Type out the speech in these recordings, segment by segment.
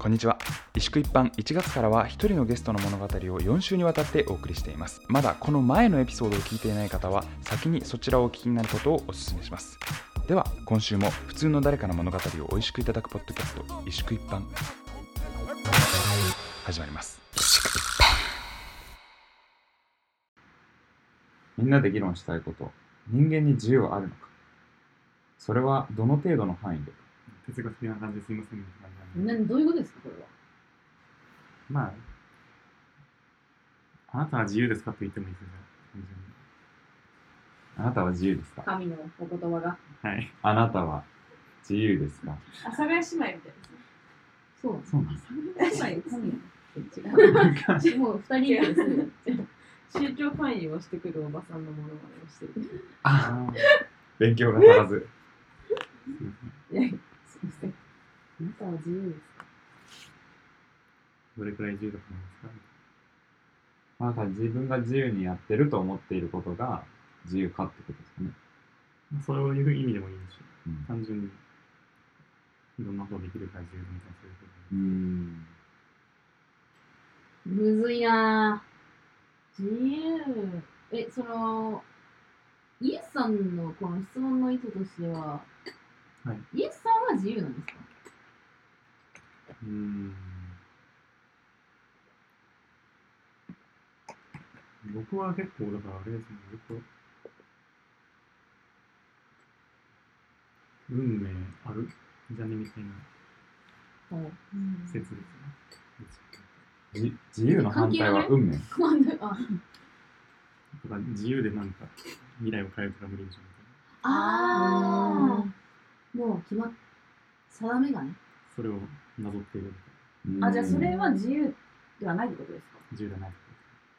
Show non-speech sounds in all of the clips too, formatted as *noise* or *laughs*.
こんにちは。萎縮一般1月からは一人のゲストの物語を4週にわたってお送りしています。まだこの前のエピソードを聞いていない方は先にそちらをお聞きになることをお勧めします。では今週も普通の誰かの物語を美味しくいただくポッドキャスト萎縮一般。始まります。みんなで議論したいこと、人間に自由はあるのか？それはどの程度の範囲で？哲学的な感じですいません。ねなどういうことですか、これは？まあ、あなたは自由ですかと言ってもいいですよ、単あなたは自由ですか？神のお言葉が。はい。あなたは自由ですか？阿佐ヶ谷姉妹みたいですね。そうなんです。そうなんです神のもう二人ですね。*laughs* 宗教勧誘をしてくるおばさんのものまねをしてる。あ勉強が足らず。*laughs* いや、すいません。あなたは自由ですか？どれくらい自由だと思いますか？あなたは自分が自由にやってると思っていることが自由かってことですかね。まあそういう意味でもいいし、うん単純にいろんなことができるから自由みたいなそういうことうーん。むずいなぁ。自由。え、その、イエスさんのこの質問の意図としては、はいイエスさんは自由なんですか？うーん。僕は結構、だからあれですね、ずっと、運命あるじゃねみたいな説ですね。じ自由の反対は運命。とか自由でなんか未来を変えるとか無理でしょみたいな。あー、もう決まっ、定めがね。それをなぞっている。あ、じゃあそれは自由ではないってことですか？自由でないこ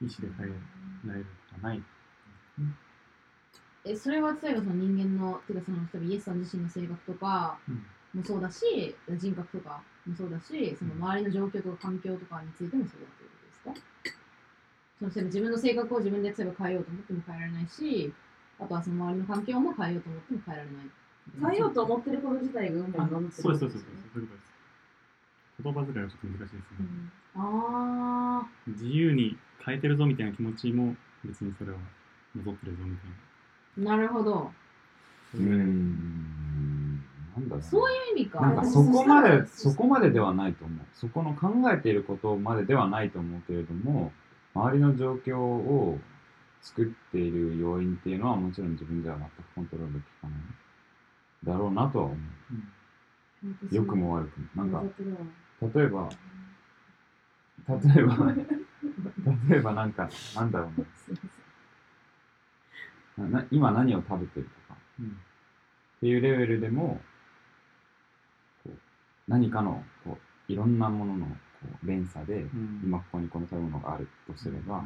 とです。意思で変えられることはない。え、それは例えばその人間の、てかその、例えばイエスさん自身の性格とかうんもそうだし、人格とかもそうだし、その周りの状況とか環境とかについてもそうだということですか？その例えば自分の性格を自分で例えば変えようと思っても変えられないし、あとはその周りの環境も変えようと思っても変えられない。変えようと思ってること自体が運命あに乗ってそうです、そうです、そうです。るそういうことです。言葉遣いはちょっと難しいですね。あ自由に変えてるぞみたいな気持ちも別にそれはなぞってるぞみたいな。ー、なるほど。うーん。なんだろうなそういう意味か。なんかそこまで、そこまでではないと思う。そこの考えていることまでではないと思うけれども、周りの状況を作っている要因っていうのはもちろん自分じゃ全くコントロールできかない。だろうなとは思う。良くも悪くも。なんか、例えば、例えば、例えばなんか、なんだろうな。な今何を食べてるとか。うん。っていうレベルでも、こう何かのこういろんなもののこう連鎖で、うん。今ここにこの食べ物があるとすれば、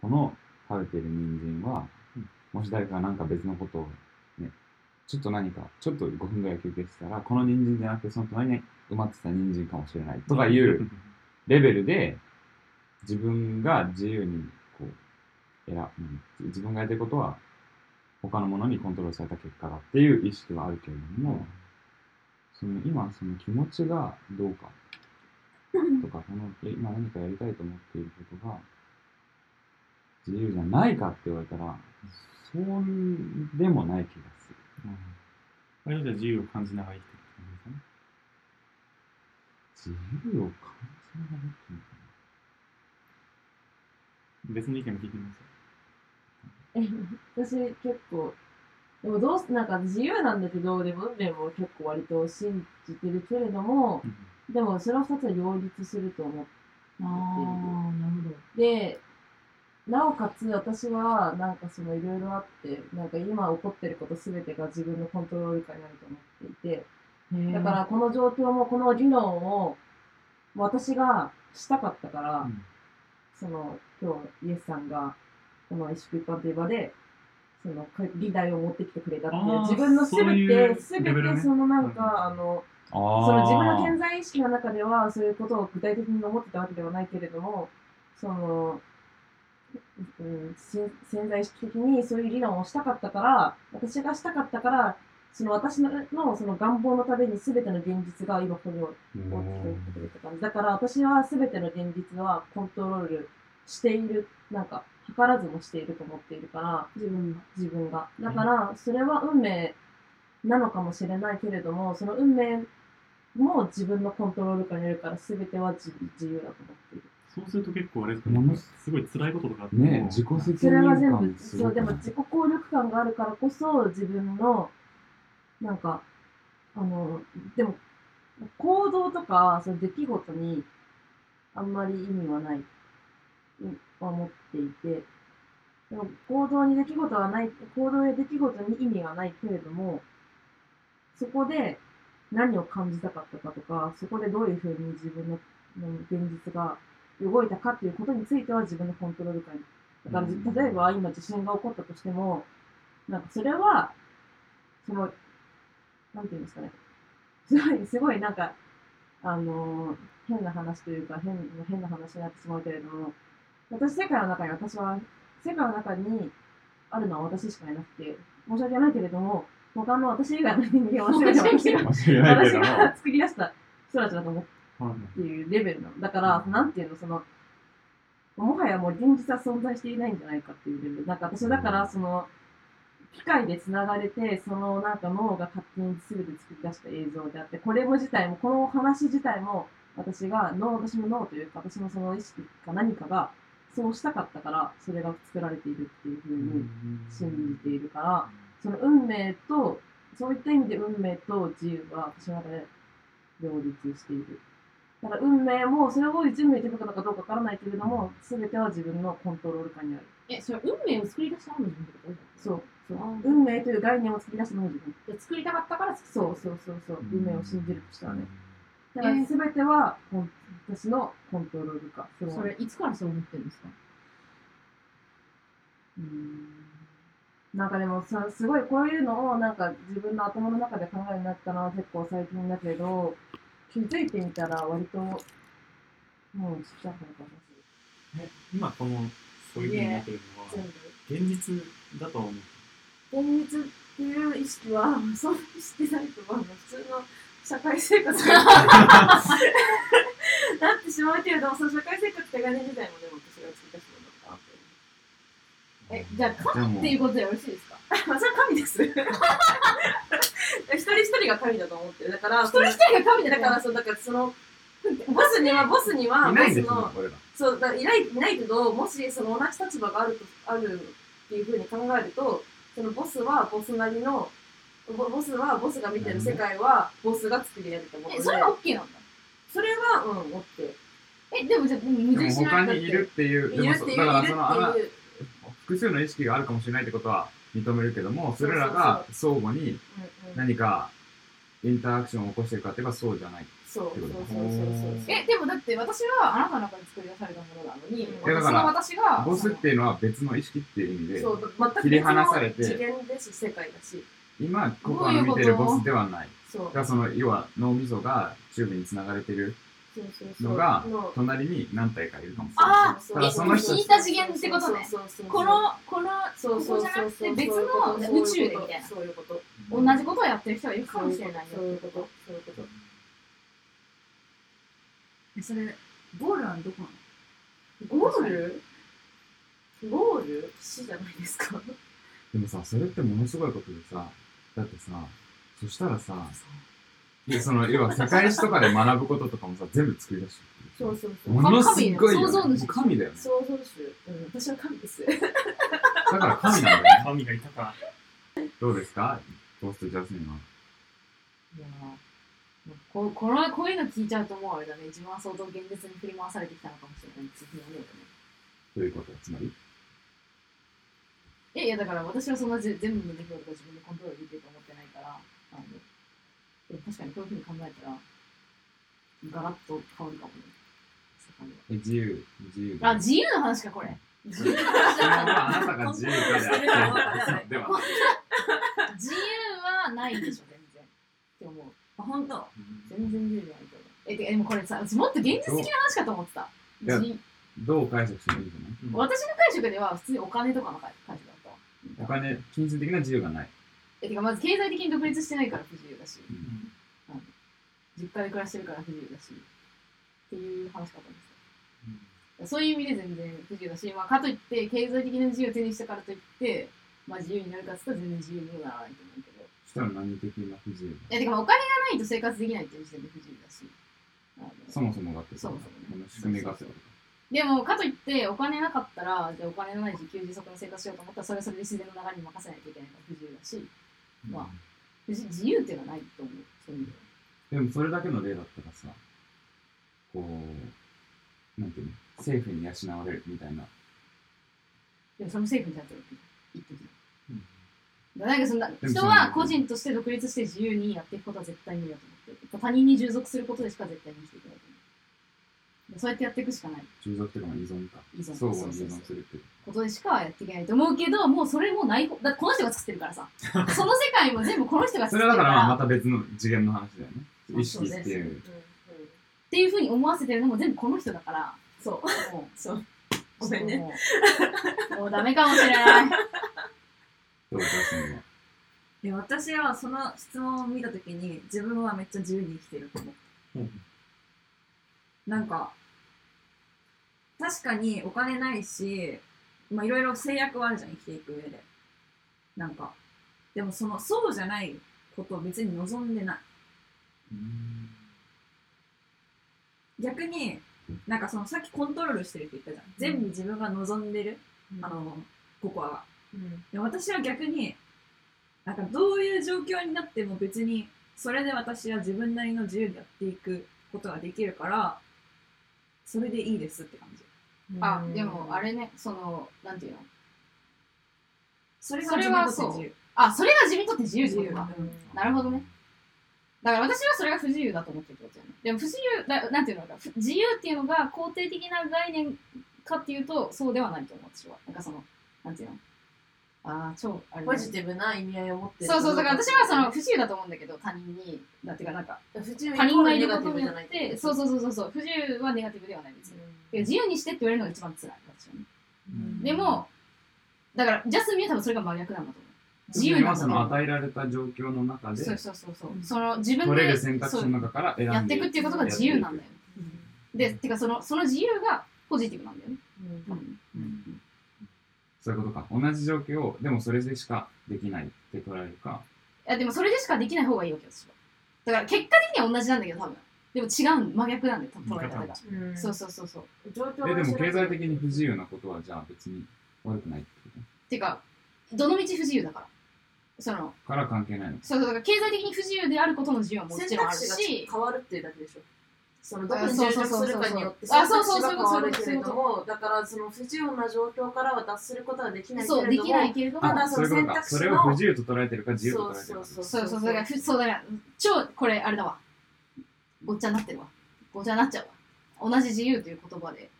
この食べてる人参は、うん。もし誰かが何か別のことをね、ちょっと何か、ちょっと5分ぐらい休憩したら、この人参じゃなくてその隣に埋まってた人参かもしれない。とかいうレベルで、自分が自由にこう、選うん自分がやってることは、他のものにコントロールされた結果だっていう意識はあるけれども、その今その気持ちがどうかとか、そのえ今何かやりたいと思っていることが自由じゃないかって言われたら、そうでもない気がする。うん。じゃあ自由を感じながら生きていくって感じですかね。自由を感じながらっていうのか別の意見も聞いてみます。私結構、でもどうす、なんか自由なんだけど、でも運命も結構割と信じてるけれども、でもその二つは両立すると思ってあー、なるほど。で、なおかつ私はなんかそのいろいろあって、なんか今起こってることすべてが自分のコントロール下にあると思っていて、だからこの状況もこの議論を私がしたかったから、うん。その今日イエスさんがこの萎縮一般という場でその議題を持ってきてくれたっていう自分のすべてすべてそのなんか、うん。あのあその自分のー健在意識の中ではそういうことを具体的に思ってたわけではないけれどもその、うん、し潜在意識的にそういう議論をしたかったから私がしたかったからその私ののその願望のために全ての現実が今ここに大きく起きてくれた感じ。だから私は全ての現実はコントロールしている、なんか、図らずもしていると思っているから、自分が。自分が。だから、それは運命なのかもしれないけれども、その運命も自分のコントロール下にあるから、全ては自自由だと思っている。そうすると結構あれですかものね、すごい辛いこととかあってもね自己責それは任全部そう、でも自己効力感があるからこそ、自分の、なんか、あの、でも、行動とか、その出来事に、あんまり意味はない、と思っていて、でも行動に出来事はない、行動や出来事に意味がないけれども、そこで何を感じたかったかとか、そこでどういうふうに自分のの現実が動いたかっていうことについては自分のコントロール下に。だから、うん。例えば今地震が起こったとしても、なんかそれは、その、なんていうんですかね。*laughs* すごい、すごいなんか、あのー変な話というか、変変な話になってしまうけれども、私、世界の中に、私は、世界の中にあるのは私しかいなくて、申し訳ないけれども、他の私以外の人間は全て私が、忘れないけ私どもが作り出した人たちだと思ってはいっていうレベルなの。だから、なんていうの、その、もはやもう現実は存在していないんじゃないかっていうレベル。なんか私はだから、その、機械で繋がれて、そのなんか脳が勝手に全て作り出した映像であって、これも自体も、この話自体も、私が脳、私の脳というか、私のその意識か何かが、そうしたかったから、それが作られているっていうふうに信じているから、その運命と、そういった意味で運命と自由は私の中で両立している。だから運命も、それを準備できるのかどうかわからないけれども、すべては自分のコントロール下にある。え、それ運命を作り出したのも自分ってこと？じそう。運命という概念を作り出したのも自分。ゃん。で作りたかったから作そうそうそうそう。運命を信じるとしたらね。だかえーらすべては、コン私のコントロール下。そそれいつからそう思ってるんですか？うーんなんかでもさ、すごいこういうのをなんか自分の頭の中で考えるようになったのは結構最近だけど、気づいてみたら割と、もうちっちゃかもしえ今この、そういうふうになってるのは。現実だと思う。全部。現実っていう意識は、そうしてないと思うの。普通の社会生活がなってしまうけれども、その社会生活って概念自体もでも私が作った人だった。え、じゃあ神っていうことでよろしいですかまあ、それは神です。一人一人が神だと思ってる。だから、一人一人が神でだから、そう、だから、その、ボスには、ボスには、ボスの。そう、いない、いないけど、もし、その同じ立場があると、あるっていうふうに考えると、そのボスはボスなりの、ボボスは、ボスが見てる世界は、ボスが作り上げたもので、え、それは OK なんだ。それは、うん、オッケー。え、でもじゃあ、でも矛でも盾しない他にいるっていう、でもそいるっていう、いるだからそのあなっていう。複数の意識があるかもしれないってことは認めるけども、それらが相互にうんうん何かインタラクションを起こしてるかって言えばそうじゃない。そうそうそうそうそう。え、でもだって私はあなたの中で作り出されたものなのに、うんいやだからその私が、ボスっていうのは別の意識っていう意味で、そう、全く切り離されて次元です、世界だし。今ここの見てるボスではない。そその要は脳みそがチューブにつながれてるのがの隣に何体かいるかもしれあない。ーただその人引いた次元ってことねそうそうそうそうこの、この、そうそうじゃなくて別の宇宙でみたいな。そういうこと。同じことをやってる人がいるかもしれないよ。そういうこと。そういうこと。えそれ、ゴールはどこなの？ゴール？ゴール？死じゃないですか。でもさ、それってものすごいことでさ、だってさ、そしたらさ、いやその要は世界史とかで学ぶこととかもさ、全部作り出してる。そうそうそう。ものすごいよ、ね。想像主神だよね。創造主。うん、私は神です。*laughs* だから神なんだよね。神がいたか。どうですか？トーストジャスミンは。いやーこうこのこういうの聞いちゃうともうあれだね、自分は相当現実に振り回されてきたのかもしれないっていういうこと？は、つまり？いやいや、だから私はそんなぜ全部の出来事が自分でコントロールできると思ってないから、あの確かにこういうふうに考えたら、ガラッと変わるかもね。え自由、自由あ、自由の話か、これ。自由の質話あなたが自由かであって、*laughs* ではない。自由はないでしょ、全然。って思う。あ、本当。全然自由じゃないと思う。え、て。かでもこれさ、もっと現実的な話かと思ってた。いや自どう解釈してもいいじゃない私の解釈では普通にお金とかの解解釈だったわ。お金、金銭的な自由がない。えてかまず経済的に独立してないから不自由だし、うん。実家で暮らしてるから不自由だし。っていう話かと思うんですよそういう意味で全然不自由だし、まあ、かといって経済的な自由を手にしたからといって、まあ、自由になるかって言ったら全然自由にもならないと思うけど。そしたら何的な不自由いやてかまあお金がないと生活できないっていう時点で不自由だし。あのそもそもだって。そもそもねこの仕組みがって。ことでもかといってお金なかったらじゃあお金のない自給自足の生活しようと思ったらそれはそれで自然の流れに任せないといけないから不自由だし。まあ不自自由っていうのはないと思う。そういう意味ではでもそれだけの例だったらさ、こう、なんていうの、政府に養われるみたいな。でもその政府になってるわけ一時うん。だからなんかそんなも人は個人として独立して自由にやっていくことは絶対無理だと思って他人に従属することでしか絶対に生きていけないと思うでそうやってやっていくしかない従属というかまあ依存か。依存相互に依そうそうそう存するっていう。ことでしかやっていけないと思うけどもうそれもないだこの人が作ってるからさ *laughs* その世界も全部この人がそ作ってるかられはだからまた別の次元の話だよね。あ意識ってそういう。っていうふうに思わせてるのも全部この人だからそう。そう。ごめんね。もうダメかもしれないどうかするのは。で私はその質問を見たときに自分はめっちゃ自由に生きてると思う。うんなんか、確かにお金ないし、まあいろいろ制約はあるじゃん、生きていく上で。なんか、でもその、そうじゃないことを別に望んでない。逆に、なんかそのさっきコントロールしてるって言ったじゃん。全部自分が望んでる、あの、ココアが。うん。で私は逆に、なんかどういう状況になっても別に、それで私は自分なりの自由でやっていくことができるから、それでいいですって感じ。あでもあれねそのなんていうの？それがそれ自分にとって自由。あそれが自分にとって自由ってことか。うんなるほどね。だから私はそれが不自由だと思ってるってことだよね。でも不自由だなんていうのかふ自由っていうのが肯定的な概念かっていうとそうではないと思う私は。なんかそのなんていうの？ああ超あれポジティブな意味合いを持ってる。そうそうだから私はその不自由だと思うんだけど他人にだっていうかな。んか不自由他人がいることによっててそうそうそうそうそう不自由はネガティブではない別に、てか自由にしてって言われるのが一番辛い私はね。うん。でもだからジャスミンは多分それが真逆なんだと思う。自由なんだと思うの与えられた状況の中でそうそうそうそう。うんその自分で取れる選択肢の中から選んでやっていくっていうことが自由なんだよ。で、てかそのその自由がポジティブなんだよね。うんうん。うんそういうことか。同じ状況を、でもそれでしかできないって捉えるか。いやでもそれでしかできない方がいいわけよ、私は。だから結果的には同じなんだけど、多分。でも違う、真逆なんだよ、多分捉え方が。うんそうそうそうそう。状況で、でも経済的に不自由なことはじゃあ別に悪くないってこてか、どの道不自由だから。その、とから関係ないの。そうそう、だから経済的に不自由であることの自由はもちろんある選択肢がし、変わるっていうだけでしょそのどこあに従属するかによってあ選択肢そうそうが変わるけれどそうもだからその不自由な状況からは脱することはできないけそう、できれどもないけれども、ただあ、その選択肢のそれを不自由と捉えてるか自由と捉えてるか。そうそうそう、だから、ふそうだから、超、これ、あれだわ。ごっちゃになってるわ。ごっちゃになっちゃうわ。同じ自由という言葉で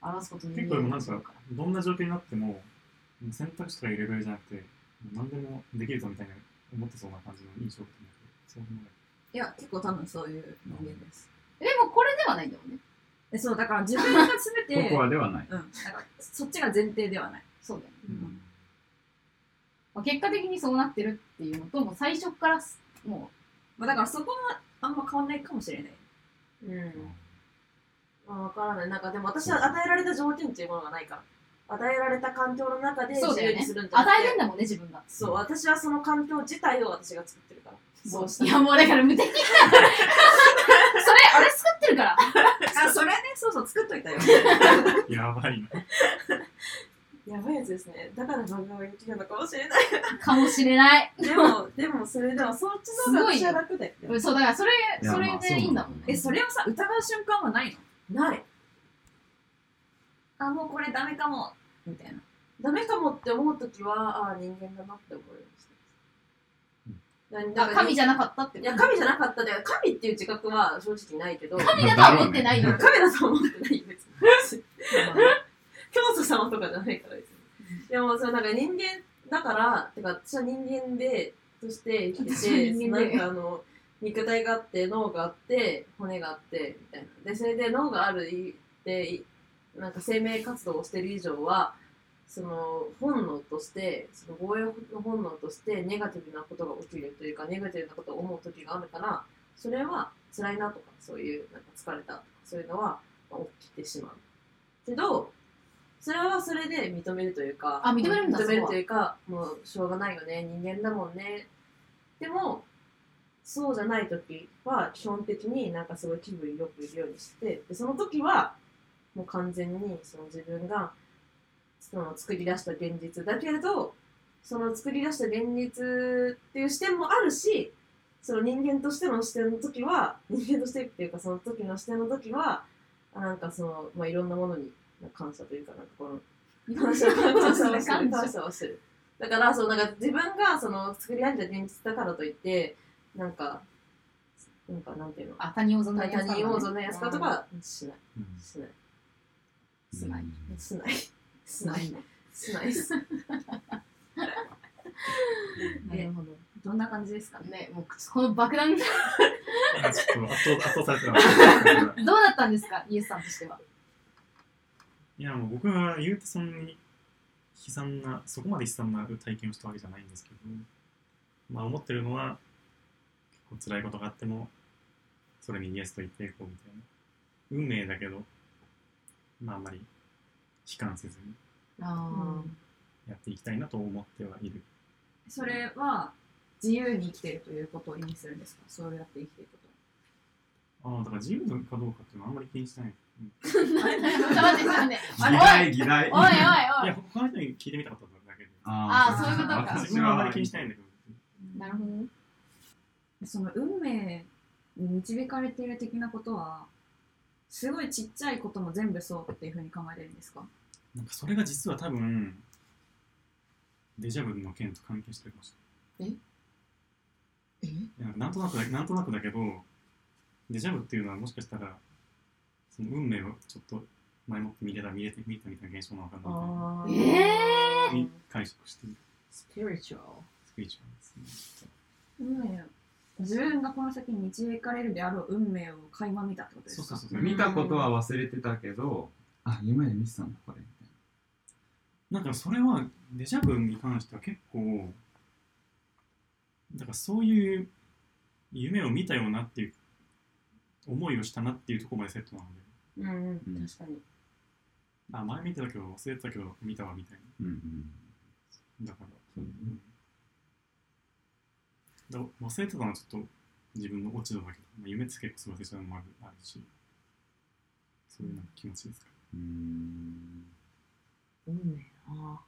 表すことに結構でもなんか、どんな状況になっても、選択肢とかいうレベルじゃなくて、何でもできるぞみたいな思ってそうな感じの印象がそう思ういや、結構多分そういう人間です。でもこれではないんだもんね。えそう、だから自分が全て、ここはではない。うん、なんかそっちが前提ではない。そうだよね。うんまあ結果的にそうなってるっていうのと、もう最初からす、もまあ、だからそこはあんま変わんないかもしれない。うんまあ、わからないなんかでも私は与えられた条件っていうものがないから与えられた環境の中う、でそうだよね自由にするん。じゃなくて与えるんだもんね、自分が。そう私はその環境自体を私が作ってるからそそううしたいや、もうだから無敵あれ作ってるから。*laughs* あ、それね、そうそう、作っといたよ。*laughs* やばいな。やばいやつですねだから漫画は人気なのかもしれないかもしれない。でもでもそれでもそっちの方が私は楽だよねそう、だからそれ、それでいいんだもんまあね。え、それをさ、疑う瞬間はないの？ないあ、もうこれダメかも。みたいな。ダメかもって思うときはああ人間だなって思うようにしてますだあ神じゃなかったっていや神じゃなかったで神っていう自覚は正直ないけど。神だとは思ってないよ。*laughs* 神だと思ってないよ別に。*laughs* 教祖様とかじゃないから別に。でもそれなんか人間だからてか私は人間でとして生きててな人間で。んかあの肉体があって脳があって骨があってみたいな。でそれで脳があるってなんか生命活動をしてる以上はその本能としてその防衛の本能としてネガティブなことが起きるというかネガティブなことを思う時があるからそれは辛いなとかそういうなんか疲れたとかそういうのはまあ起きてしまう。けどそれはそれで認めるというかあ認めるんだ認めるというかもうしょうがないよね人間だもんね。でもそうじゃない時は基本的になんかすごい気分よくいるようにしてでその時はもう完全にその自分がその作り出した現実だけれどその作り出した現実っていう視点もあるしその人間としての視点の時は人間としてっていうかその時の視点の時はあなんかその、まあ、いろんなものに感謝というかなんかこの感謝感謝をする。感謝をする。だからそうなんか自分がその作り上げた現実だからといってなんかなんかなんていうの？あ他人を存在他人を存在やすかとかしない。うん。しない。しない。しないしない。ないしないですなるほど。どんな感じですかね？ねもうこの爆弾どうなんかちょっと圧倒圧倒されてた。だったんですか？イエスさんとしては。いや、もう僕は言うてそんなに悲惨な、そこまで悲惨な体験をしたわけじゃないんですけど、まあ思ってるのは、結構辛いことがあっても、それにイエスと言っていこうみたいな。運命だけど、まああんまり悲観せずにあやっていきたいなと思ってはいる。それは自由に生きてるということを意味するんですか？そうやって生きていくこああ、だから自由かどうかっていうのはあんまり気にしてない。うんあちょっと待ってちょっと待って議題議題。おいおいおい。いや、他の人に聞いてみたかっただけで。あーそういうことか。自分はあんまり気にしないんだけど。となるほど。ねその運命に導かれている的なことはすごいちっちゃいことも全部そうっていうふうに考えれるんですか？なんかそれが実は多分、デジャブの件と関係してるかもしれない。え？いやなんとなくだなんとなくだけど、デジャブっていうのはもしかしたら、その運命をちょっと前もって見れた、見れて、見たみたいな現象なのかなみたいなええに解釈している。スピリチュアスピリチュアルですね。運命自分がこの先に導かれるであろう運命を垣間見たってことですか？そうそうそう。見たことは忘れてたけどあ夢で見てたんだこれなんかそれはデジャブに関しては結構だからそういう夢を見たようなっていう思いをしたなっていうところまでセットなので。うんうんうん確かに。あ前見てたけど忘れてたけど見たわみたいな。うんうん。なだから。そううんだ忘れてたのはちょっと自分の落ち度だけど、まあ、夢って結構忘れちゃうのもあるあるしそういうなんか気持ちですかうーん運命な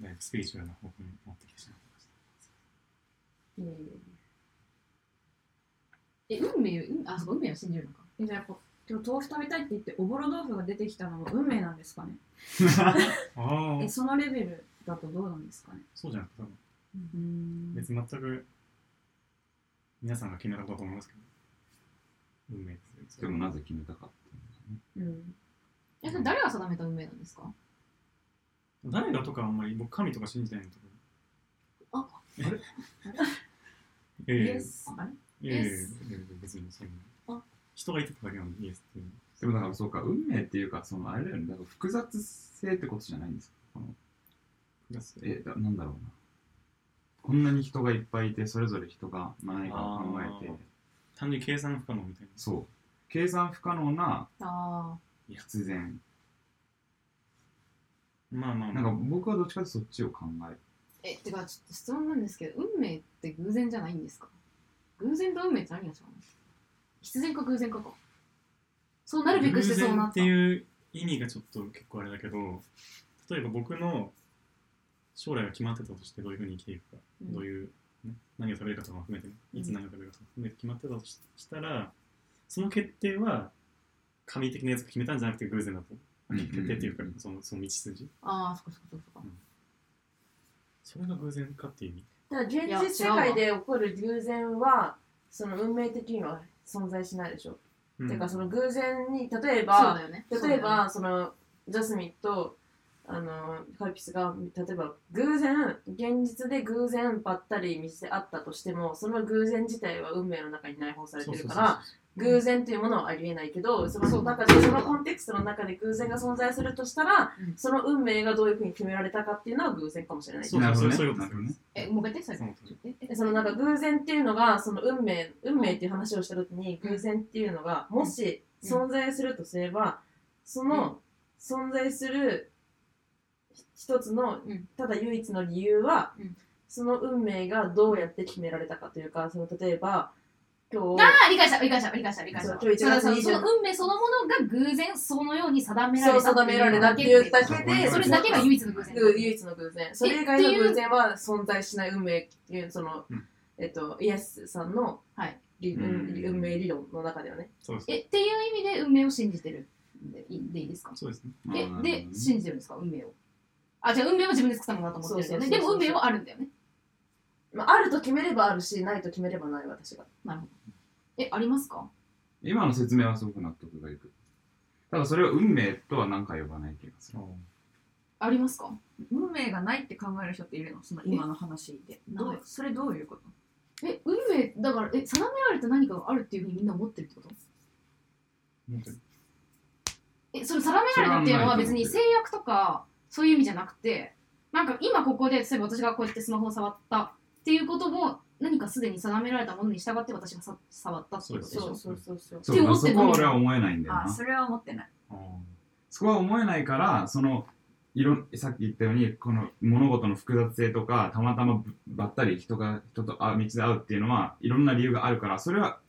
だいぶスピリチュアルな方向に持ってきてしまいましたいやいやいやえ運命うんあそうか運命は信じるのか。えじゃあこ今日豆腐食べたいって言っておぼろ豆腐が出てきたのも運命なんですかね。*laughs* ああえそのレベルだとどうなんですかね。そうじゃなくて多分。うん。別に全く皆さんが決めたことだと思いますけど。運命ですよでもなぜ決めたかっていうのがね。うんえそれ誰が定めた運命なんですか？誰がとかあんまり僕神とか信じないのとかあえ？あれ？ええ。イエス？あれ？イエス？別にそういうあ。の人が言ってただけなのにイエスっていう。のでもだからそうか運命っていうかそのあれだよねだから複雑性ってことじゃないんですか？このプラスえだなんだろうな。こんなに人がいっぱいいてそれぞれ人が何かを考えて。単純に計算不可能みたいな。そう。計算不可能なあ必然まあまあまあ。なんか僕はどっちかというとそっちを考ええてかちょっと質問なんですけど運命って偶然じゃないんですか？偶然と運命って何が違うの？必然か偶然かか。そうなるべくしてそうなった。偶然っていう意味がちょっと結構あれだけど例えば僕の将来が決まってたとしてどういうふうに生きていくか、うん。どういう、ね、何を食べるかとかも含めてね、いつ何を食べるかとか含めて決まってたとししたらその決定は神的なやつが決めたんじゃなくて偶然だと。うん決定っていうかうんそのその道筋。ああそっかそっかそっか。それが偶然かっていう意味。だから現実世界で起こる偶然はその運命的には存在しないでしょ、うん。てかその偶然に例えそうばだよね。例えばそのジャスミンとああのカルピスが例えば偶然現実で偶然ばったり見せ合ったとしてもその偶然自体は運命の中に内包されてるから偶然というものはありえないけどその中でそのコンテクストの中で偶然が存在するとしたら、うん。その運命がどういうふうに決められたかっていうのは偶然かもしれない。そうなるほどね。そういうことなるほどね。え、もう一回言って、最そのなんか偶然っていうのがその運命運命っていう話をした時に偶然っていうのがもし存在するとすればその存在する一つのうん。ただ唯一の理由はうん。その運命がどうやって決められたかというかその例えば今日ああ、理解した、理解した、理解した、理解した。そう今日1月そう20そうその運命そのものが偶然そのように定められたそう定められたっていうだけでそれだけが唯一の偶然。唯一の偶然。それ以外の偶然は存在しない運命っていうその、うん。えっとイエスさんの、はい。理うん運命理論の中ではね。そうですえ、っていう意味で運命を信じてるでいいでいいですか？そうですね。えまあ、で、信じてるんですか？運命を。あ、じゃあ運命は自分で作ったものだと思ってるんだよね。そうそうそうそう。でも運命はあるんだよね。まあ、あると決めればあるしないと決めればない私がなるほど。え、ありますか？今の説明はすごく納得がいく。ただそれを運命とは何か呼ばない気がする。ありますか？運命がないって考える人っているの？その今の話で。どない。うそれどういうこと？え、運命、だから、え、定められた何かがあるっていうふうにみんな思ってるってこと？え、それ定められたっていうのは別に制約とかそういう意味じゃなくて、なんか今ここで、例えば私がこうやってスマホを触ったっていうことも何かすでに定められたものに従って私がさ触ったっていうことでしょ。そうそうそうそうって思ってこは俺は思えないんだよな。あそれは思ってない。あそこは思えないからそのいろさっき言ったようにこの物事の複雑性とかたまたまばったり人が人とあ道で会うっていうのはいろんな理由があるからそれは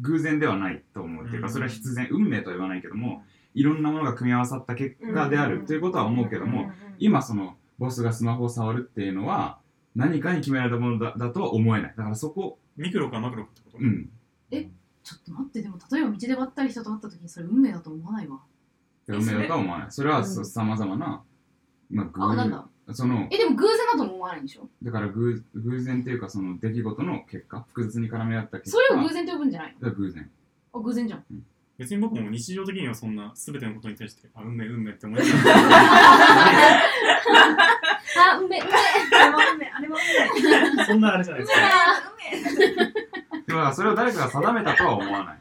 偶然ではないと思うっていうかうん。それは必然運命とは言わないけどもいろんなものが組み合わさった結果であるということは思うけども今そのボスがスマホを触るっていうのは何かに決められたものだだとは思えない。だからそこミクロかマクロかってこと？うん。ちょっと待って、でも例えば道でばったり人と会った時にそれ運命だと思わないわ。運命だとは思わない。それはうん。さまざまなまあ偶あ、なんだ。そのえ、でも偶然だとも思わないんでしょ？だから偶偶然っていうかその出来事の結果？複雑に絡め合った結そ果れを偶然と呼ぶんじゃないの？偶然。あ、偶然じゃん。別に僕も日常的にはそんな全てのことに対してあ運命運命って思いながあ、運命、運命。あれは運命。あれは運命ら *laughs* そんなあれじゃないですか。でもだからそれを誰かが定めたとは思わない。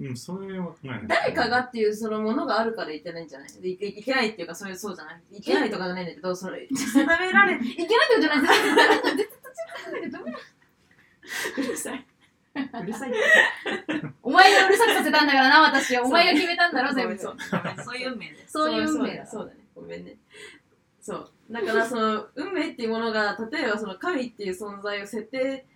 *laughs* うんそれは考えない。誰かがっていうそのものがあるからいけないんじゃない？いけいけないっていうかそういうそうじゃない？いけないとかじゃないんだけどその定められいけないってことじゃない？*laughs* 絶対絶対絶対ダメだうるさい。うるさいたんだからな、私。は。お前が決めたんだろ、全部。そ *laughs* うそういう運命ですそういう運命だ。そうだね。ごめんね。そう。だからその運命っていうものが例えばその神っていう存在を設定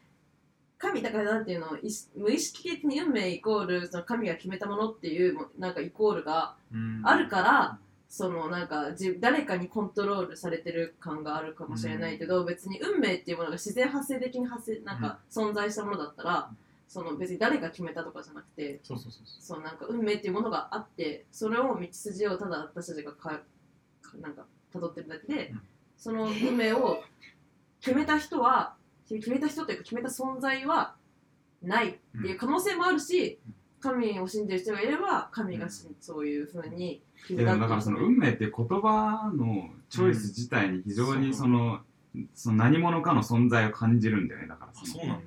神だからなんていうの無意識的に運命イコールその神が決めたものっていうもなんかイコールがうん。あるからそのなんかじ誰かにコントロールされてる感があるかもしれないけど、別に運命っていうものが自然発生的に発生なんか存在したものだったら、その別に誰が決めたとかじゃなくてそうそうそうそそうなんか運命っていうものがあってそれを道筋をただ私たちがかかなんか辿ってるだけで、うん。その運命を決めた人は決めた人というか決めた存在はないっていう可能性もあるし、神を信じる人がいれば神がしそういうふうにだからその運命っていう言葉のチョイス自体に非常にその,、その何者かの存在を感じるんだよね。だからあそうなんだ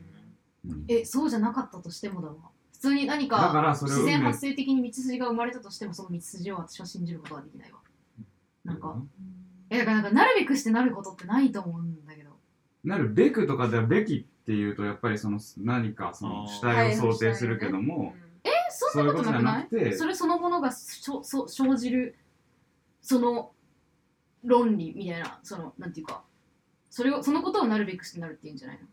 え、そうじゃなかったとしてもだわ。普通に何だかから自それを運命。然発生的に道筋が生まれたとしても、その道筋を私は信じることはできないわ。なんか、え、だからなんか、なるべくしてなることってないと思うんだけど。なるべくとかではべきっていうとやっぱりその何かその主体を想定するけども、え、そんなことなくない？そういうことじゃなくて。それそのものがしょそ生じる、その論理みたいな、その、なんていうか、それを、そのことをなるべくしてなるっていうんじゃないの？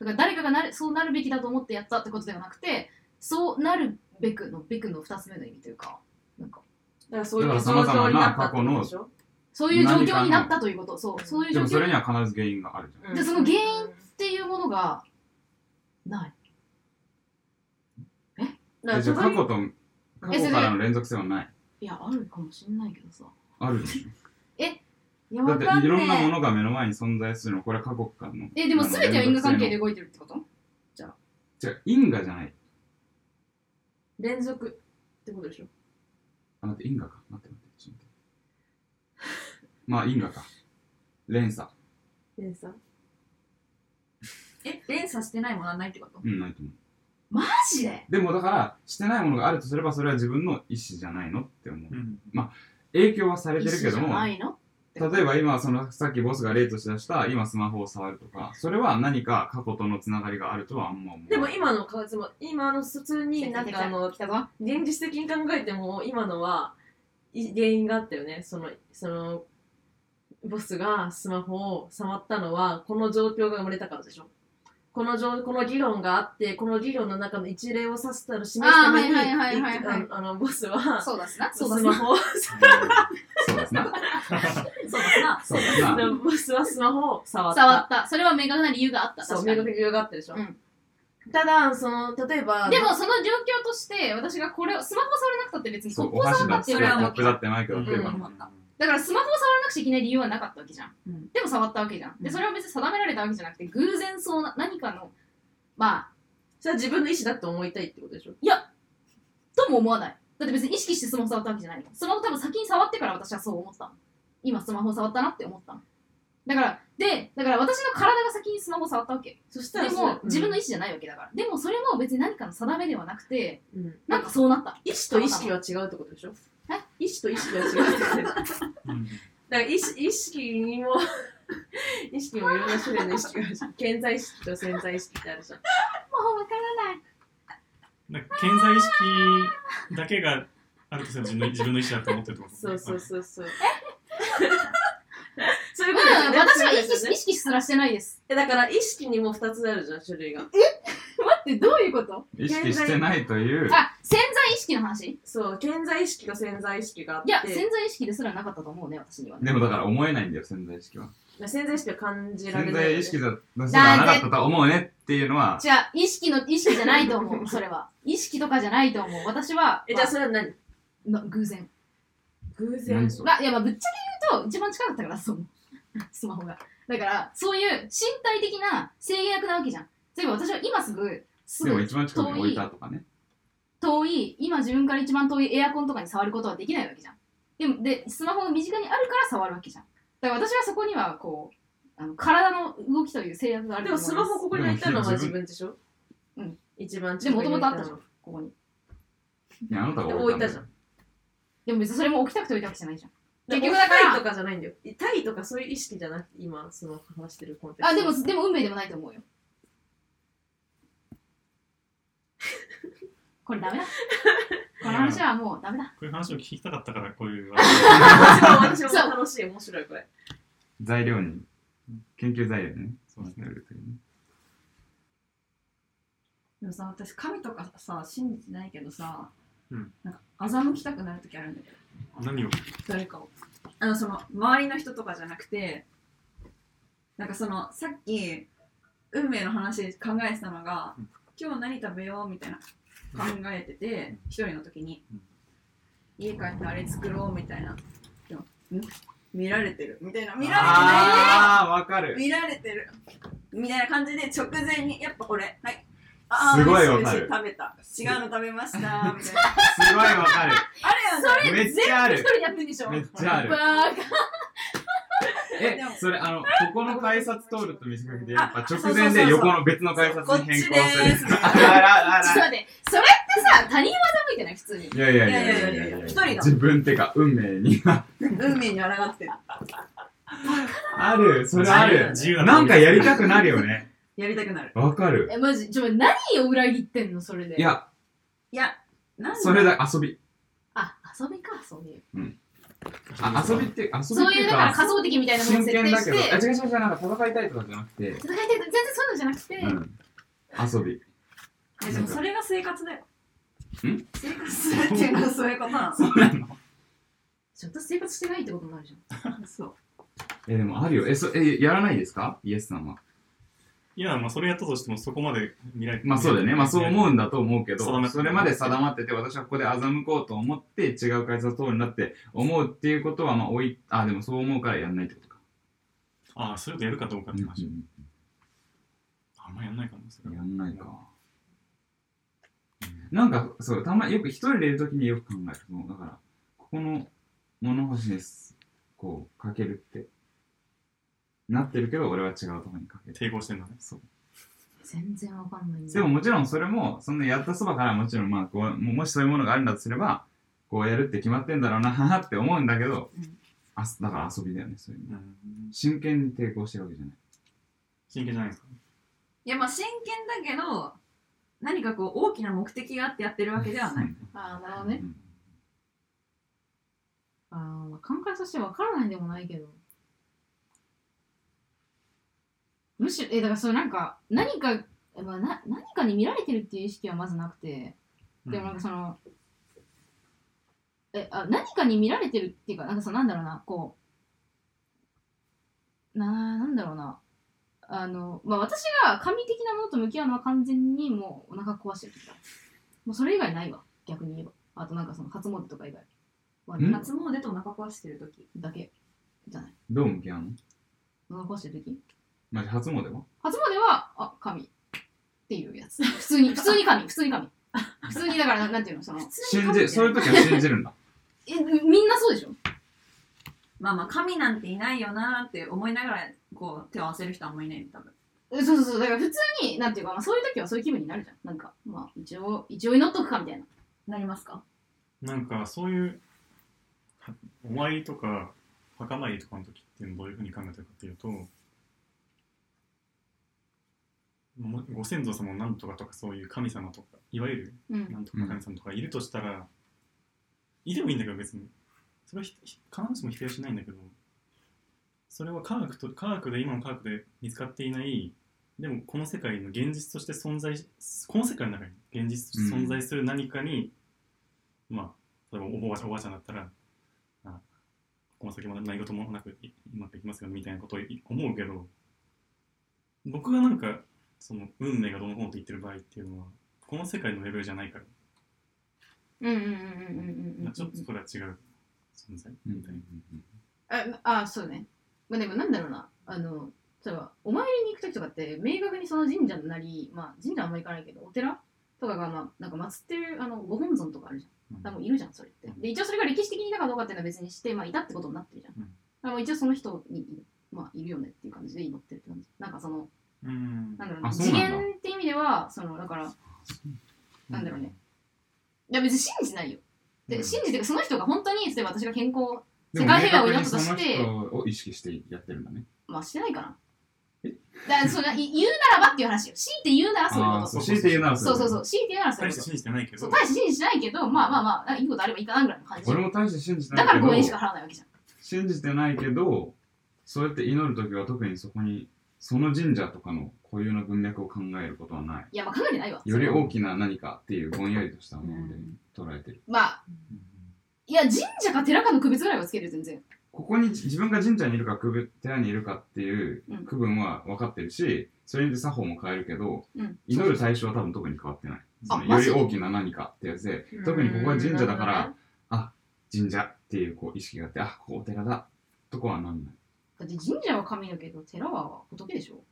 だから誰かがなるそうなるべきだと思ってやったってことではなくて、そうなるべくの、べくの二つ目の意味というか、なんか、だからそういうだ状況になったってことでしょ？そういう状況になったということ、そう、そういう状況でもそれには必ず原因があるじゃん、でその原因っていうものがない。え？じゃあ過去と過去からの連続性はない。いや、あるかもしれないけどさ。あるでしょだっていろんなもののが目の前に存在するの。これは過去からの。え、でも全ては因果関係で動いてるってこと？じゃあ。因果じゃない。連続ってことでしょ？あ待って因果か待って待って。ちょっと待ってまあ因果か。連鎖。連鎖？え、連鎖してないものはないってこと？うんないと思う。マジで？でもだからしてないものがあるとすればそれは自分の意思じゃないのって思う。うん。影響はされてるけど意思じゃもないの？例えば今そのさっきボスが例として出した今スマホを触るとかそれは何か過去とのつながりがあるとはあんま思うでも今の数も今の普通になんかあの現実的に考えても今のはい原因があったよね。そのそのボスがスマホを触ったのはこの状況が生まれたからでしょこの状この議論があってこの議論の中の一例を指すたら示すためにあーはいはいはいはいはいい。あのあのボスは *laughs* そうだすな。スそうだすな。マホをそうですな。そうだな。そうですな。ボスはスマホを触った。触った。それは明確な理由があった。そう確かに。明確に理由があったでしょ、うん。ただその例えばでもその状況として私がこれをスマホ触れなくたって別にそうここ触ったっってていうのはコップだってマイクだってうん。だからスマホを触らなくちゃいけない理由はなかったわけじゃん、うん。でも触ったわけじゃん。でそれは別に定められたわけじゃなくて偶然そうな何かのまあそれは自分の意思だって思いたいってことでしょ？とも思わない。だって別に意識してスマホ触ったわけじゃないのスマホ多分先に触ってから私はそう思ったの今スマホ触ったなって思ったの。だからでだから私の体が先にスマホ触ったわけ。そしたでらそれも自分の意思じゃないわけだから。でもそれも別に何かの定めではなくてうん。なんかそうなった。意思と意識は違うってことでしょ？え意思と意識は違う。だかうんら意識意識にも意識も *laughs* いろんな種類の意識があるじゃん。健在意識と潜在意識ってあるじゃん。もうわからない。なんか健在意識だけがあるとすれば自分の自分の意思だと思ってるってことそうそうう。そうそう *laughs* そういうことですよね。うん私は意識意識すらしてないです。えだから意識にも2つあるじゃん種類が。*laughs* 待ってどういうこと？意識してないという。あ潜在意識の話？いそう健在意識と潜在意識があって。や潜在意識ですらなかったと思うね私には。ねでもだから思えないんだよ潜在意識は。潜在意識は感じられ潜ない。よね、在意識だとすらなかったと思うねっていうのは。じゃあ意識の意識じゃないと思う *laughs* それは。意識とかじゃないと思う私はえじゃあそれは何？ま偶然。偶然まあいやまあぶっちゃけ言うと一番近かったからそう *laughs* スマホが。だからそういう身体的な制約なわけじゃん。例えば私は今すぐすぐでも一番近くに置いたとかね。遠い今自分から一番遠いエアコンとかに触ることはできないわけじゃん。でもでスマホが身近にあるから触るわけじゃん。だから私はそこにはこうあの体の動きという制約があるでもと思います。スマホここに置いたのは自分でしょ？うん。一番でもともとあったじゃんんここに。いやあなたが置いたじゃん。でも別にそれも置きたくて置いたわけじゃないじゃん結局だかだからとらかじゃないんだよ。タイとかそういう意識じゃなくて今その話してるコンテンツあでもでも運命でもないと思うよ。*laughs* これダメだ。この話はもうダメだ。こういう話を聞きたかったからこういう。私も私も楽しい面白いこれ。材料に研究材料にねそうですね。なるというね。でもさ、私、神とかさ、信じてないけどさ、うん。なんか、欺きたくなるときあるんだけど、何を？誰かを。あの、その、周りの人とかじゃなくて、なんかその、さっき、運命の話で考えてたのが、うん。今日何食べようみたいな考えてて、一人の時に、うん。家帰ってあれ作ろうみたいな。でもん？見られてる。みたいな。見られてない？ああわかる。見られてる。みたいな感じで直前にやっぱこれはいあすごいわかる。食べた。違うの食べました。*laughs* みたいな。すごいわかる。あれよ。ねめっちゃある。一人でやってんでしょめっちゃある。えでもそれあのここの改札通ると見せかけてやっぱあ直前で横の別の改札に変更する。あらららちょっと待ってそれってさ他人技向いてない？普通に。いやいやいやいいやいや。一人だ。自分ってか運命に運命に抗ってるある。それある。自由だなんかやりたくなるよねやりたくなる。わかる。えマジ？ちょっと何を裏切ってんの？それで。いや。いやなんだ？それだ遊び。あ遊びかそういう。あ遊びって遊びってそういうだから仮想的みたいなものを真設定剣だけどあ違う違う違うなんか戦いたいとかじゃなくて。戦いたい全然そういうのじゃなくて、うん。遊び。えでもそれが生活だよ。ん？生活するっていうのはそういうことなの。*laughs* そうなの？ちょっと生活してないってことになるじゃん。*laughs* そう。えでもあるよ。えそえやらないですか？イエスさんはいや、まあ、それやったとしても、そこまでまあそうだよね。まあそう思うんだと思うけどそれまで定まってて私はここで欺こうと思って違う改札通るんだって思うっていうことはまあおいあでもそう思うからやんないってことか。ああ、それとやるか。どうかって話。あんまやんないかもそれは。やんないか。なんかそうたまよく一人でいるときによく考える。そうだからここの物干しです。こうかけるってなってるけど俺は違うところにかける抵抗してんのね。そう。全然わかんないんだでももちろんそれもそんなやったそばからもちろんまあこうももしそういうものがあるんだとすればこうやるって決まってんだろうなって思うんだけど、うん。あすだから遊びだよねそういう意味うん。真剣に抵抗してるわけじゃない。真剣じゃないですか？いやまあ真剣だけど何かこう大きな目的があってやってるわけではない。ああなるほどね。うん。ああまあ感覚としてわからないでもないけどむしろえだからそれなんか何か、まあ、な何かに見られてるっていう意識はまずなくて。でもなんかその、えあ何かに見られてるっていうかなんかさなんだろうなこうななんだろうな。あのまあ私が神的なものと向き合うのは完全にもうお腹壊してる時だ。もうそれ以外ないわ。逆に言えば。あとなんかその初詣とか以外。はん初詣とお腹壊してる時だけじゃない。どう向き合うの？お腹壊してる時？まじ初詣は初詣はあ神。っていうやつ。普通に *laughs* 普通に神普通に神。普通にだからななんていうのその。信じそういう時は信じるんだ。えみんなそうでしょ？まあまあ神なんていないよなーって思いながらこう手を合わせる人はあんまりいない多分。えそうそうそう。だから普通になんていうか、まあ、そういう時はそういう気分になるじゃん。なんかまあ一応一応祈っとくかみたいな。なりますか？なんかそういうはお参りとか墓参りとかの時っていうのをどういうふうに考えてるかっていうともご先祖様なんとかとかそういう神様とかいわゆるうん。なんとかの神様とかいるとしたら、いてもいいんだけど別にそれは必ずしも否定はしないんだけどそれは科学と科学で今の科学で見つかっていないでもこの世界の現実として存在しこの世界の中に現実として存在する何かに、まあ例えばおばあちゃんおばあちゃんだったらあこの先も何事もなくいうまくいきますよみたいなことを思うけど僕がなんかその運命がどのこうのと言ってる場合っていうのはこの世界のレベルじゃないから。うんうんうんうんうんうんちょっとそれは違う存在。うんみたいな。ああそうね。まあでもなんだろうな。あの例えばお参りに行く時とかって明確にその神社なりまあ神社はあんまり行かないけどお寺？とかがまあなんか祀ってるあのご本尊とかあるじゃん。多分いるじゃんそれって。で一応それが歴史的にいたかどうかっていうのは別にしてまあいたってことになってるじゃん、うん。一応その人にまあいるよねっていう感じで祈ってるって感じ。なんかそのうん。なんだろうなあそうなんだ。次元って意味ではそのだからなんだろうね。いや別に信じないよ。で、うん。信じてその人が本当に例えば私が健康世界平和を祈明ったと確にしてその人を意識してやってるんだね。まあしてないかな。え？だからそれい言うならばっていう話よ。強いて言うならそういうああことそう強いて言うならそうそううそう。強いて言うならそういうこと。大して信じてないけど。大して信じてないけどまあまあまあなんかいいことあればいいかなぐらいの感じ俺も大して信じてないけどだから5円しか払わないわけじゃん。信じてないけどそうやって祈る時は特にそこにその神社とかの固有の文脈を考えることはない。いやまあ考えてないわ。より大ききな何かっていうぼんやりとしたもので捉えてる。まあいや神社か寺かの区別ぐらいはつけるよ全然。ここに自分が神社にいるか寺にいるかっていううん。区分は分かってるしそれで作法も変えるけどうん。祈る対象は多分特に変わってない。そのより大きな何かってやつで特にここは神社だからうん神社っていうこう意識があってあここお寺だとこはなんないだって神社は神だけど寺は仏でしょ？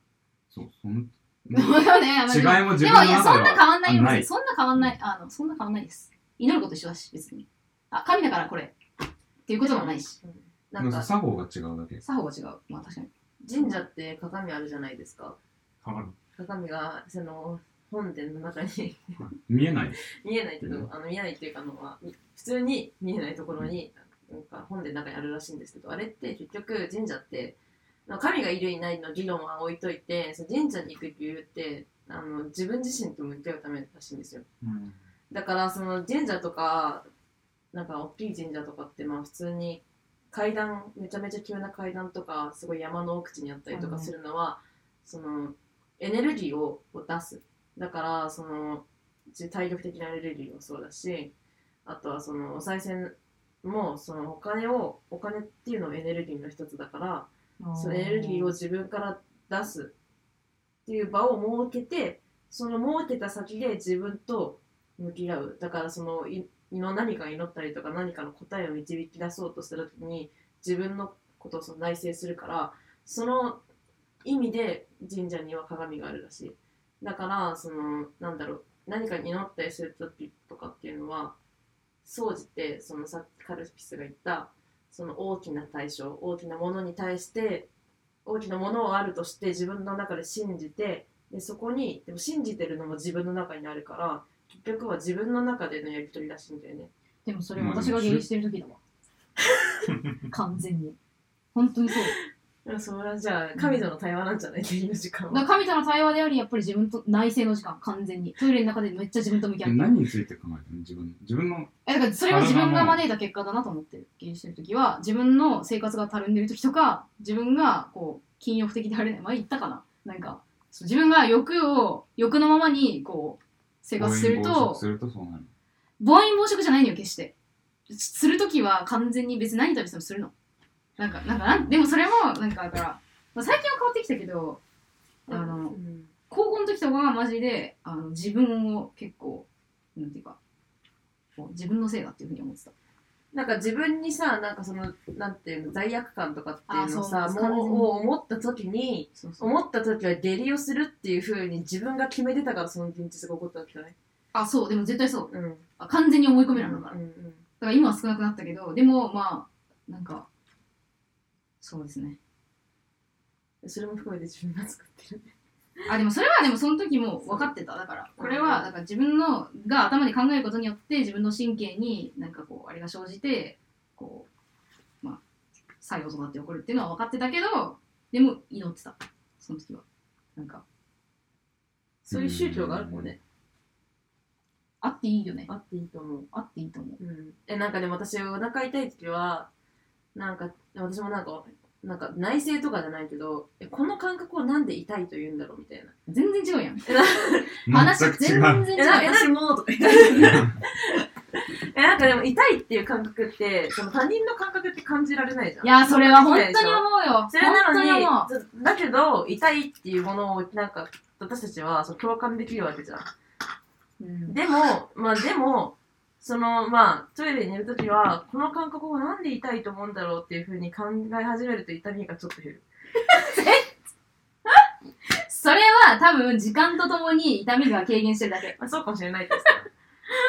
そうその *laughs* でもね。まあでも違いも自で分の中ではもいやそんな変わんないよ。ないそんな変わんない。あのそんな変わんないです。祈ること一緒だし別に。あ神だからこれ。っていうこともないし。なんか作法が違うだけ。作法が違う。まあ確かに。神社って鏡あるじゃないですか？変わる鏡がその本殿の中に。見えない。見えないけど、うんあの見えないっていうかあのはみ普通に見えないところに、なんか本殿の中にあるらしいんですけどあれって結局神社ってまあ神がいるいないの議論は置いといてその神社に行く理由ってあの自分自身と向き合うためらしいんですよ。うん。だからその神社とかなんか大きい神社とかってまあ普通に階段めちゃめちゃ急な階段とかすごい山の奥地にあったりとかするのは、そのエネルギーをを出す。だからそのじ体力的なエネルギーもそうだしあとはそのお賽銭もそのお金をお金っていうのもエネルギーの一つだからそのエネルギーを自分から出すっていう場を設けてその設けた先で自分と向き合う。だからそのいの何か祈ったりとか何かの答えを導き出そうとした時に自分のことをその内省するからその意味で神社には鏡があるらしい。だからそのなんだろう何かに祈ったりする時とかっていうのは総じてそのさっきカルピスが言ったその大きな対象大きなものに対して大きなものをあるとして自分の中で信じてでそこにでも信じてるのも自分の中にあるから結局は自分の中でのやり取りらしいんだよねでもそれ私が下痢してる時だわ。*laughs* 完全に。本当にそう。それはじゃあ神との対話なんじゃない？下痢の時間はだから神との対話であり、やっぱり自分と内省の時間、完全に。トイレの中でめっちゃ自分と向き合ってる。何について考えてるの自分自分のえだからそれは自分が招いた結果だなと思ってる。下痢してる時は、自分の生活がたるんでる時とか、自分がこう、禁欲的であれない。前言ったかななんか、そう自分が欲を、欲のままにこう、生活すると暴飲暴食、するとそうなる暴飲暴食じゃないのよ、決して。するときは完全に別に何食べてもするの。なんか、なんかなん、でもそれも、なんかだから、まあ、最近は変わってきたけど、あの、うん高校の時とかはマジで、あの、自分を結構、なんていうか、こう自分のせいだっていうふうに思ってた。なんか自分にさなんかそのなんていうの罪悪感とかっていうのをさあそうもうを思った時にそうそう。思った時は下痢をするっていうふうに自分が決めてたからその現実が起こったわけじゃない？あ、そう、でも絶対そう。うんあ完全に思い込めなのだから。うんだから今は少なくなったけど、でもまあ、なんか、そうですね。うんそれも含めて自分が作ってるあ、でもそれはでもその時も分かってた。だから、これは、だから自分のが頭で考えることによって、自分の神経になんかこう、あれが生じて、こう、まあ、作用となって起こるっていうのは分かってたけど、でも祈ってた。その時は。なんか、そういう宗教があるもんねあっていいよね。あっていいと思うあっていいと思う。うんえなんかでも私お腹痛い時はなんか私もなんかなんか内省とかじゃないけどえこの感覚をなんで痛いと言うんだろうみたいな全然違うやん。全話全う然違う。私もとか言って *laughs* えなんかでも痛いっていう感覚ってその他人の感覚って感じられないじゃんいや、それは本当に思うよ。それな本当に思う。のにずだけど痛いっていうものをなんか私たちはそう共感できるわけじゃんうんでもまあでもそのまあトイレにいるときはこの感覚をなんで痛いと思うんだろうっていうふうに考え始めると痛みがちょっと減る *laughs* それは多分時間とともに痛みが軽減してるだけ。まあそうかもしれないですけ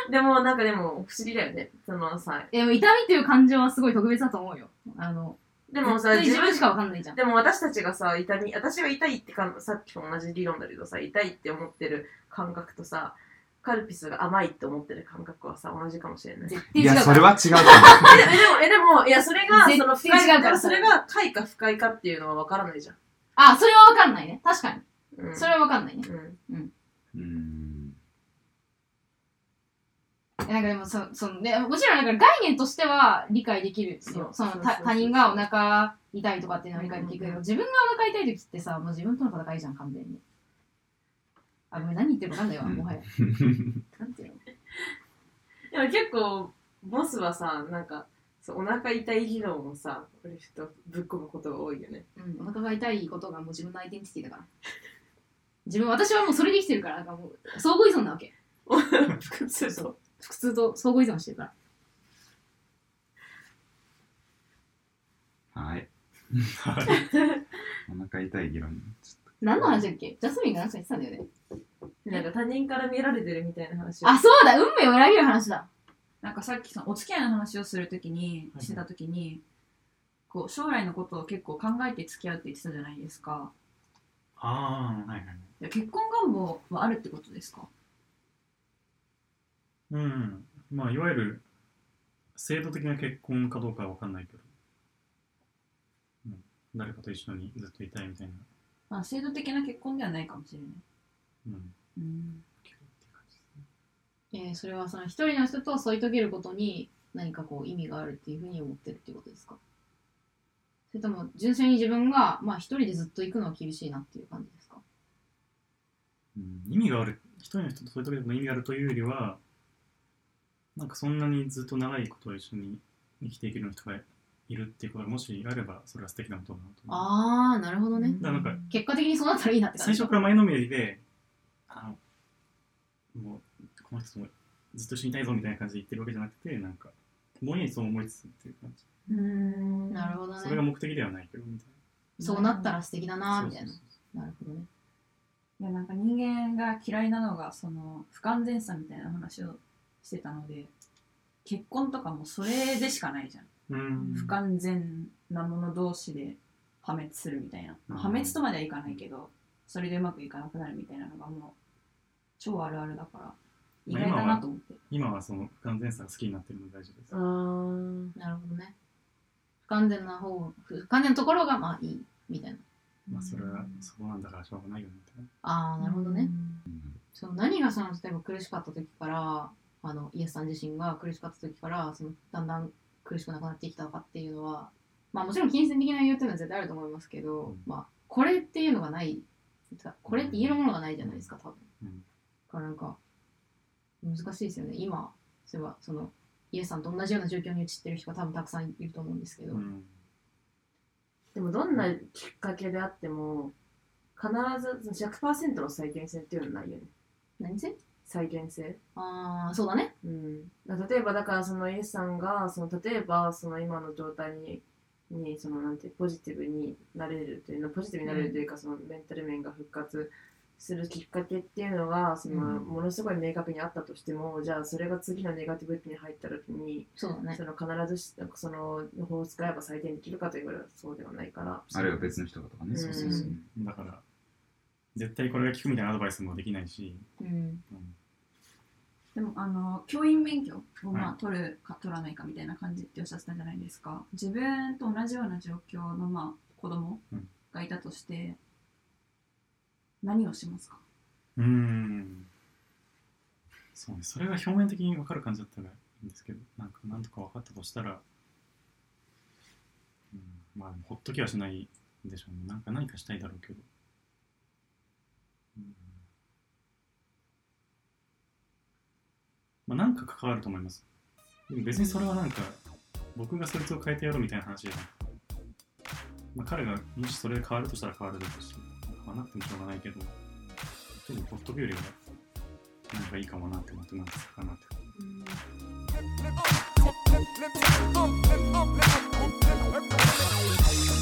どでもなんかでも不思議だよねそのさでも痛みっていう感情はすごい特別だと思うよ。あの、でもさ自分しかわかんないじゃん。でも私たちがさ痛み私が痛いってかさっきと同じ理論だけどさ痛いって思ってる感覚とさカルピスが甘いって思ってる感覚はさ同じかもしれない。絶対違うやそれは違うと思えでもえでもいやそれが絶対その不快違うからそれが快か不快かっていうのは分からないじゃん、あ、それはわかんないね。確かに。うん、それはわかんないね。うん。ううん。えなんかでもそ、その、でもちろんなんか概念としては理解できるよ。そのそうそうそうそう。た他人がお腹痛いとかっていうのは理解できるけど、自分がお腹痛い時ってさ、もう自分との戦いじゃん、完全に。あ、ごめん、何言ってるかわかんないわ、もはや。なんていうの？でも結構ボスはさなんかそうお腹痛い議論をさ俺ちょっとぶっ込むことが多いよねうん、お腹が痛いことがもう自分のアイデンティティだから。自分、私はもうそれで生きてるから、なんかもう、相互依存なわけ。*laughs* 普通そう普通と相互依存してるから。はい *laughs* お腹痛い議論何の話だっけ？ジャスミンが何か言ってたんだよね。なんか他人から見られてるみたいな話を。あ、そうだ。運命を裏切る話だ。なんかさっきそのお付き合いの話をするときにしてたときにこう将来のことを結構考えて付き合うって言ってたじゃないですか。ああ、はいはい。い。や結婚願望はあるってことですか？うん。まあ、いわゆる、制度的な結婚かどうかは分かんないけど、うん、誰かと一緒にずっといたいみたいな、まあ制度的な結婚ではないかもしれないうん。えー、それはその一人の人と添い遂げることに何かこう意味があるっていうふうに思ってるっていうことですか？それとも純粋に自分がまあ一人でずっと行くのは厳しいなっていう感じですか？うん、意味がある、一人の人とそういう時の意味があるというよりは、なんかそんなにずっと長いことを一緒に生きていける人がいるっていうことがもしあれば、それは素敵なことだなと。ああなるほどね、だからなんか結果的にそうなったらいいなって感じ。最初から前のめりで、あの、もう、この人とずっと一緒にいたいぞみたいな感じで言ってるわけじゃなくて、なんか、ぼんやりそう思いつつっていう感じ。うんなるほどそれがね目的ではないけど、みたいそうなったら素敵だなな。みたいな。そうそうなるほどね。いやなんか人間が嫌いなのがその不完全さみたいな話をしてたので結婚とかもそれでしかないじゃん。うん。不完全なもの同士で破滅するみたいな、うん。破滅とまではいかないけどそれでうまくいかなくなるみたいなのがもう超あるあるだから意外だなと思って、今はその不完全さが好きになってるのが大事です。あーなるほどね。不完全な方、不完全なところがまあいいみたいな。まあそれはそうなんだからしょうがないよねみたいな。ああ、なるほどね。うんその何がその例えば苦しかった時からあのイエスさん自身が苦しかった時からそのだんだん苦しくなくなってきたのかっていうのはまあもちろん金銭的な理由っていうのは絶対あると思いますけど、うんまあこれっていうのがないこれって言えるものがないじゃないですか多分。うんだからなんか難しいですよね。今そういえばそのイエスさんと同じような状況に陥ってる人が多分たくさんいると思うんですけど、うん。でもどんなきっかけであっても必ず100%の再現性っていうのはないよね。何せ再現性。ああそうだね。うん、例えばだからそのイエスさんがその例えばその今の状態ににそのなんてポジティブになれるというのポジティブになれるというか、そのメンタル面が復活するきっかけっていうのがその、うん。ものすごい明確にあったとしてもじゃあそれが次のネガティブに入った時にそうだね。その必ずしその法を使えば再現できるかと言われるとそうではないからあるいは別の人がとかね。うん。そうそうそう。だから絶対これが効くみたいなアドバイスもできないし、うん。うん。でもあの教員免許をまあ、はい。取るか取らないかみたいな感じっておっしゃってたじゃないですか。自分と同じような状況のまあ子供うん。がいたとして何をしますか？うん。そうね。それが表面的に分かる感じだったらいいんですけどなんかなんとか分かったとしたら、うん、まあほっときはしないでしょうね。なんか何かしたいだろうけど、うん。まあなんか関わると思います。でも別にそれはなんか僕がそいつを変えてやろうみたいな話じゃなくて、まあ、彼がもしそれで変わるとしたら変わるですし。まあな？くてもしょうがないけど。ちょっとほっとくよりはなんかいいかもなって思ってますかなって。Let me